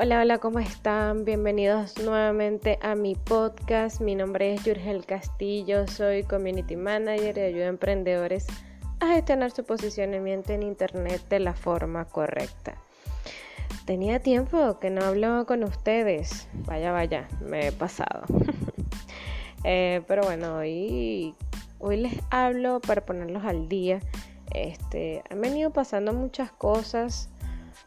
Hola, hola, ¿cómo están? Bienvenidos nuevamente a mi podcast. Mi nombre es Yurgel Castillo, soy Community Manager y ayudo a emprendedores a gestionar su posicionamiento en Internet de la forma correcta. Tenía tiempo que no hablo con ustedes. Vaya, vaya, me he pasado. Eh, pero bueno, hoy, hoy les hablo para ponerlos al día. Este, han venido pasando muchas cosas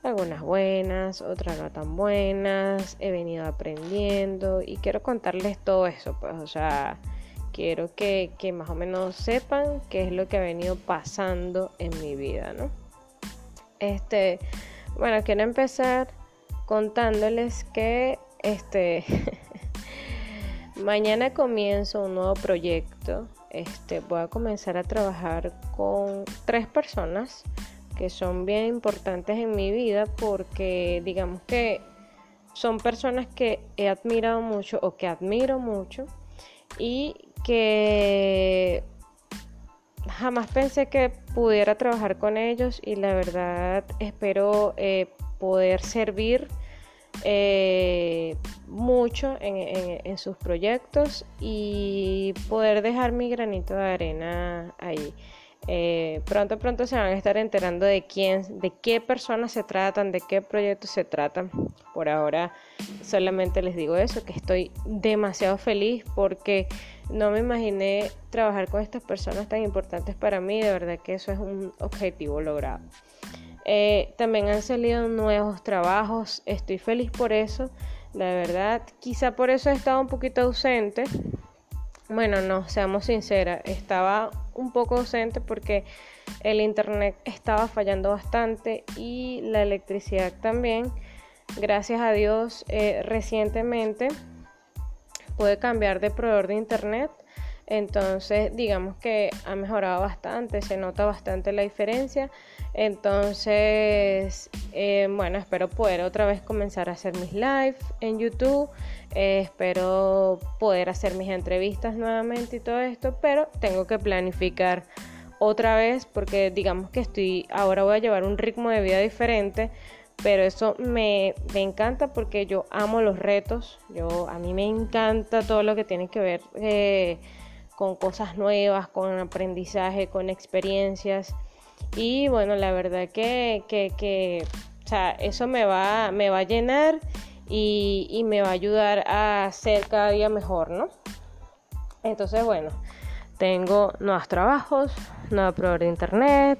algunas buenas, otras no tan buenas, he venido aprendiendo y quiero contarles todo eso, pues, o sea, quiero que, que, más o menos sepan qué es lo que ha venido pasando en mi vida, ¿no? Este, bueno, quiero empezar contándoles que este mañana comienzo un nuevo proyecto. Este, voy a comenzar a trabajar con tres personas que son bien importantes en mi vida porque digamos que son personas que he admirado mucho o que admiro mucho y que jamás pensé que pudiera trabajar con ellos y la verdad espero eh, poder servir eh, mucho en, sus proyectos y poder dejar mi granito de arena ahí. Eh, pronto, pronto se van a estar enterando de quién, de qué personas se tratan, de qué proyectos se tratan. Por ahora solamente les digo eso, que estoy demasiado feliz porque no me imaginé trabajar con estas personas tan importantes para mí. De verdad que eso es un objetivo logrado. Eh, también han salido nuevos trabajos, estoy feliz por eso. La verdad, quizá por eso he estado un poquito ausente bueno, no, seamos sinceras, estaba un poco ausente porque el internet estaba fallando bastante y la electricidad también. Gracias a Dios, eh, recientemente pude cambiar de proveedor de internet. Entonces, digamos que ha mejorado bastante, se nota bastante la diferencia. Entonces, eh, bueno, espero poder otra vez comenzar a hacer mis live en YouTube. Eh, espero poder hacer mis entrevistas nuevamente y todo esto, pero tengo que planificar otra vez porque digamos que estoy, ahora voy a llevar un ritmo de vida diferente, pero eso me, encanta porque yo amo los retos, yo, a mí me encanta todo lo que tiene que ver eh, con cosas nuevas, con aprendizaje, con experiencias. Y bueno, la verdad que, que, o sea, eso me va, me va a llenar y, me va a ayudar a ser cada día mejor, ¿no? Entonces, bueno, tengo nuevos trabajos, nueva prueba de internet,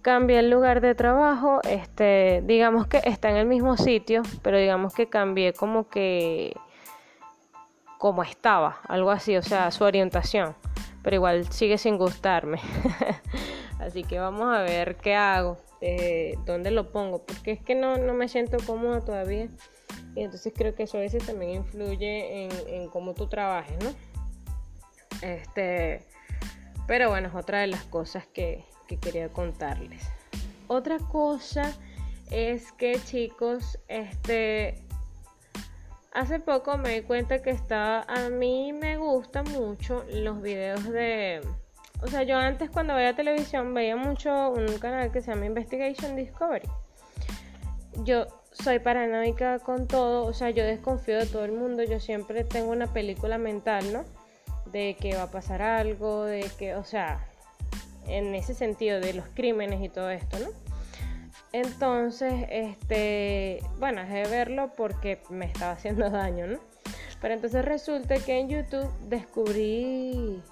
cambié el lugar de trabajo, este, digamos que está en el mismo sitio, pero digamos que cambié como que como estaba, algo así, o sea, su orientación, pero igual sigue sin gustarme. así que vamos a ver qué hago, eh, dónde lo pongo, porque es que no, no me siento cómoda todavía. Y entonces creo que eso a veces también influye en, cómo tú trabajes, ¿no? Este, pero bueno, es otra de las cosas que, que quería contarles. Otra cosa es que chicos, este, hace poco me di cuenta que estaba, a mí me gustan mucho los videos de, o sea, yo antes cuando veía televisión veía mucho un canal que se llama Investigation Discovery. Yo soy paranoica con todo, o sea, yo desconfío de todo el mundo, yo siempre tengo una película mental, ¿no? De que va a pasar algo, de que, o sea, en ese sentido de los crímenes y todo esto, ¿no? Entonces, este, bueno, dejé de verlo porque me estaba haciendo daño, ¿no? Pero entonces resulta que en YouTube descubrí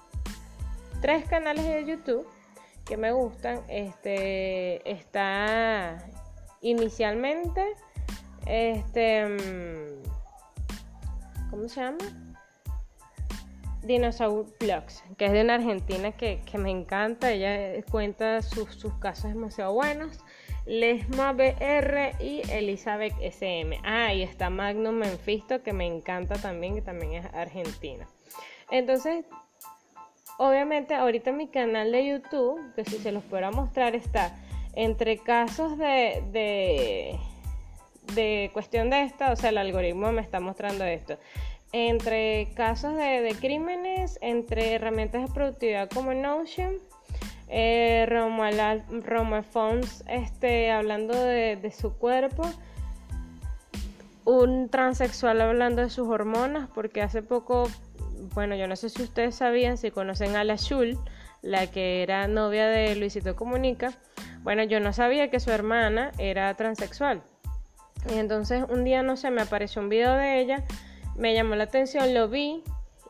tres canales de YouTube que me gustan. Este está inicialmente este. Mm, ¿Cómo se llama? Dinosaur Vlogs, que es de una argentina que, me encanta. Ella cuenta sus, casos demasiado buenos. Lesma BR y Elizabeth SM. Ah, y está Magnum Menfisto, que me encanta también, que también es argentina. Entonces, obviamente, ahorita mi canal de YouTube, que si se los pudiera mostrar, está entre casos de de cuestión de esta, o sea, el algoritmo me está mostrando esto. Entre casos de, crímenes, entre herramientas de productividad como Notion, eh, Roma, Fons este, hablando de, su cuerpo. un transexual hablando de sus hormonas, porque hace poco, bueno, yo no sé si ustedes sabían, si conocen a la Shul, la que era novia de Luisito Comunica, bueno, yo no sabía que su hermana era transexual. Y entonces un día, no sé, me apareció un video de ella, me llamó la atención, lo vi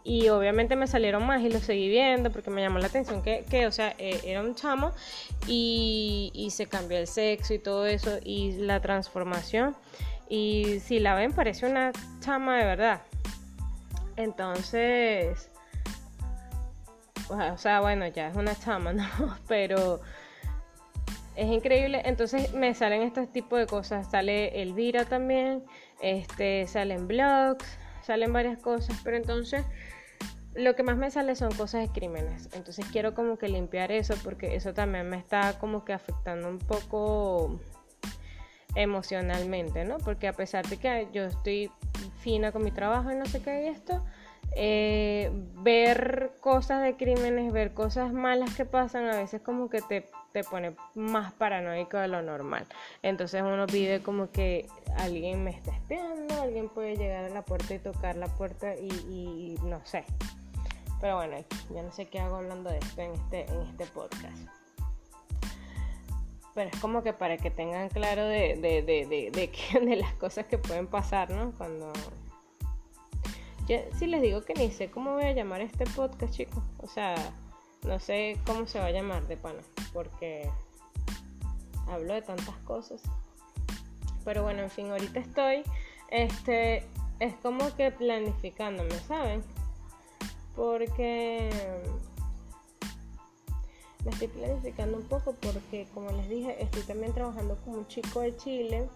y obviamente me salieron más y lo seguí viendo porque me llamó la atención que, que o sea, eh, era un chamo y, y, se cambió el sexo y todo eso y la transformación. Y si la ven, parece una chama de verdad. Entonces, o sea, bueno, ya es una chama, ¿no? Pero es increíble. Entonces me salen estos tipos de cosas. Sale Elvira también, este, salen blogs, salen varias cosas. Pero entonces lo que más me sale son cosas de crímenes. Entonces quiero como que limpiar eso porque eso también me está como que afectando un poco emocionalmente, ¿no? Porque a pesar de que yo estoy fina con mi trabajo y no sé qué y esto, eh, ver cosas de crímenes, ver cosas malas que pasan, a veces como que te, te pone más paranoico de lo normal. Entonces uno pide como que alguien me está espiando, alguien puede llegar a la puerta y tocar la puerta y, y no sé. Pero bueno, ya no sé qué hago hablando de esto en este, en este podcast pero es como que para que tengan claro de, de, de, de, las cosas que pueden pasar, ¿no? Cuando... Yo sí les digo que ni sé cómo voy a llamar este podcast, chicos. O sea, no sé cómo se va a llamar de pana, porque hablo de tantas cosas. Pero bueno, en fin, ahorita estoy, este, es como que planificándome, ¿saben? Porque me estoy planificando un poco porque, como les dije, estoy también trabajando con un chico de Chile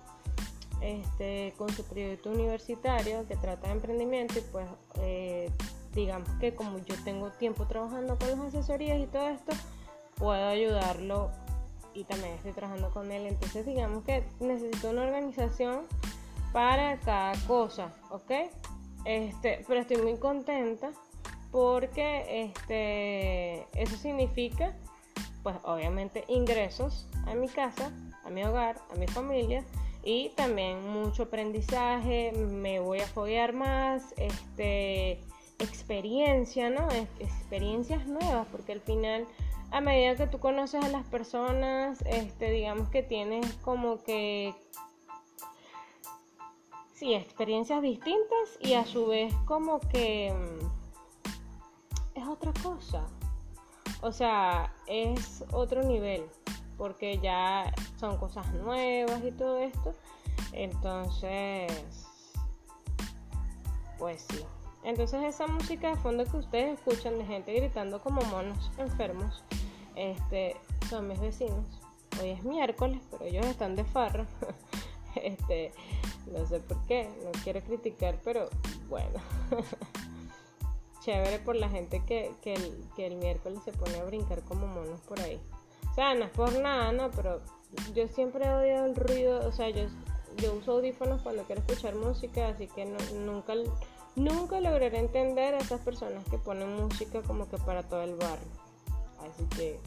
este, con su proyecto universitario que trata de emprendimiento y pues eh, digamos que como yo tengo tiempo trabajando con las asesorías y todo esto, puedo ayudarlo y también estoy trabajando con él. Entonces digamos que necesito una organización para cada cosa, ¿ok? Este, pero estoy muy contenta porque este, eso significa pues obviamente ingresos a mi casa, a mi hogar, a mi familia y también mucho aprendizaje, me voy a foguear más, este, experiencia, ¿no? experiencias nuevas, porque al final a medida que tú conoces a las personas, este, digamos que tienes como que sí, experiencias distintas y a su vez como que mm, otra cosa. O sea, es otro nivel, porque ya son cosas nuevas y todo esto. Entonces, pues sí. Entonces esa música de fondo que ustedes escuchan de gente gritando como monos enfermos, este, son mis vecinos. Hoy es miércoles, pero ellos están de farra. este, no sé por qué, no quiero criticar, pero bueno. chévere por la gente que, el, miércoles se pone a brincar como monos por ahí. O sea, no es por nada, ¿no? Pero yo siempre he odiado el ruido, o sea, yo, yo uso audífonos cuando quiero escuchar música, así que nunca, nunca lograré entender a esas personas que ponen música como que para todo el barrio. Así que,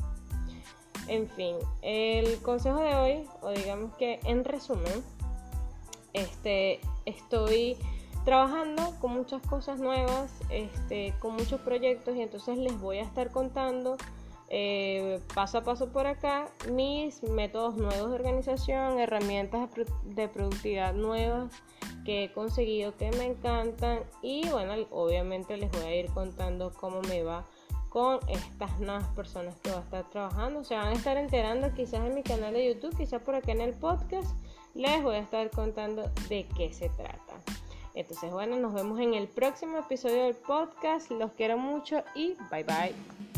en fin, el consejo de hoy, o digamos que en resumen, este, estoy trabajando con muchas cosas nuevas, este, con muchos proyectos y entonces les voy a estar contando eh, paso a paso por acá mis métodos nuevos de organización, herramientas de productividad nuevas que he conseguido que me encantan y bueno, obviamente les voy a ir contando cómo me va con estas nuevas personas que va a estar trabajando. Se van a estar enterando quizás en mi canal de YouTube, quizás por acá en el podcast. Les voy a estar contando de qué se trata. Entonces, bueno, nos vemos en el próximo episodio del podcast. Los quiero mucho y bye bye.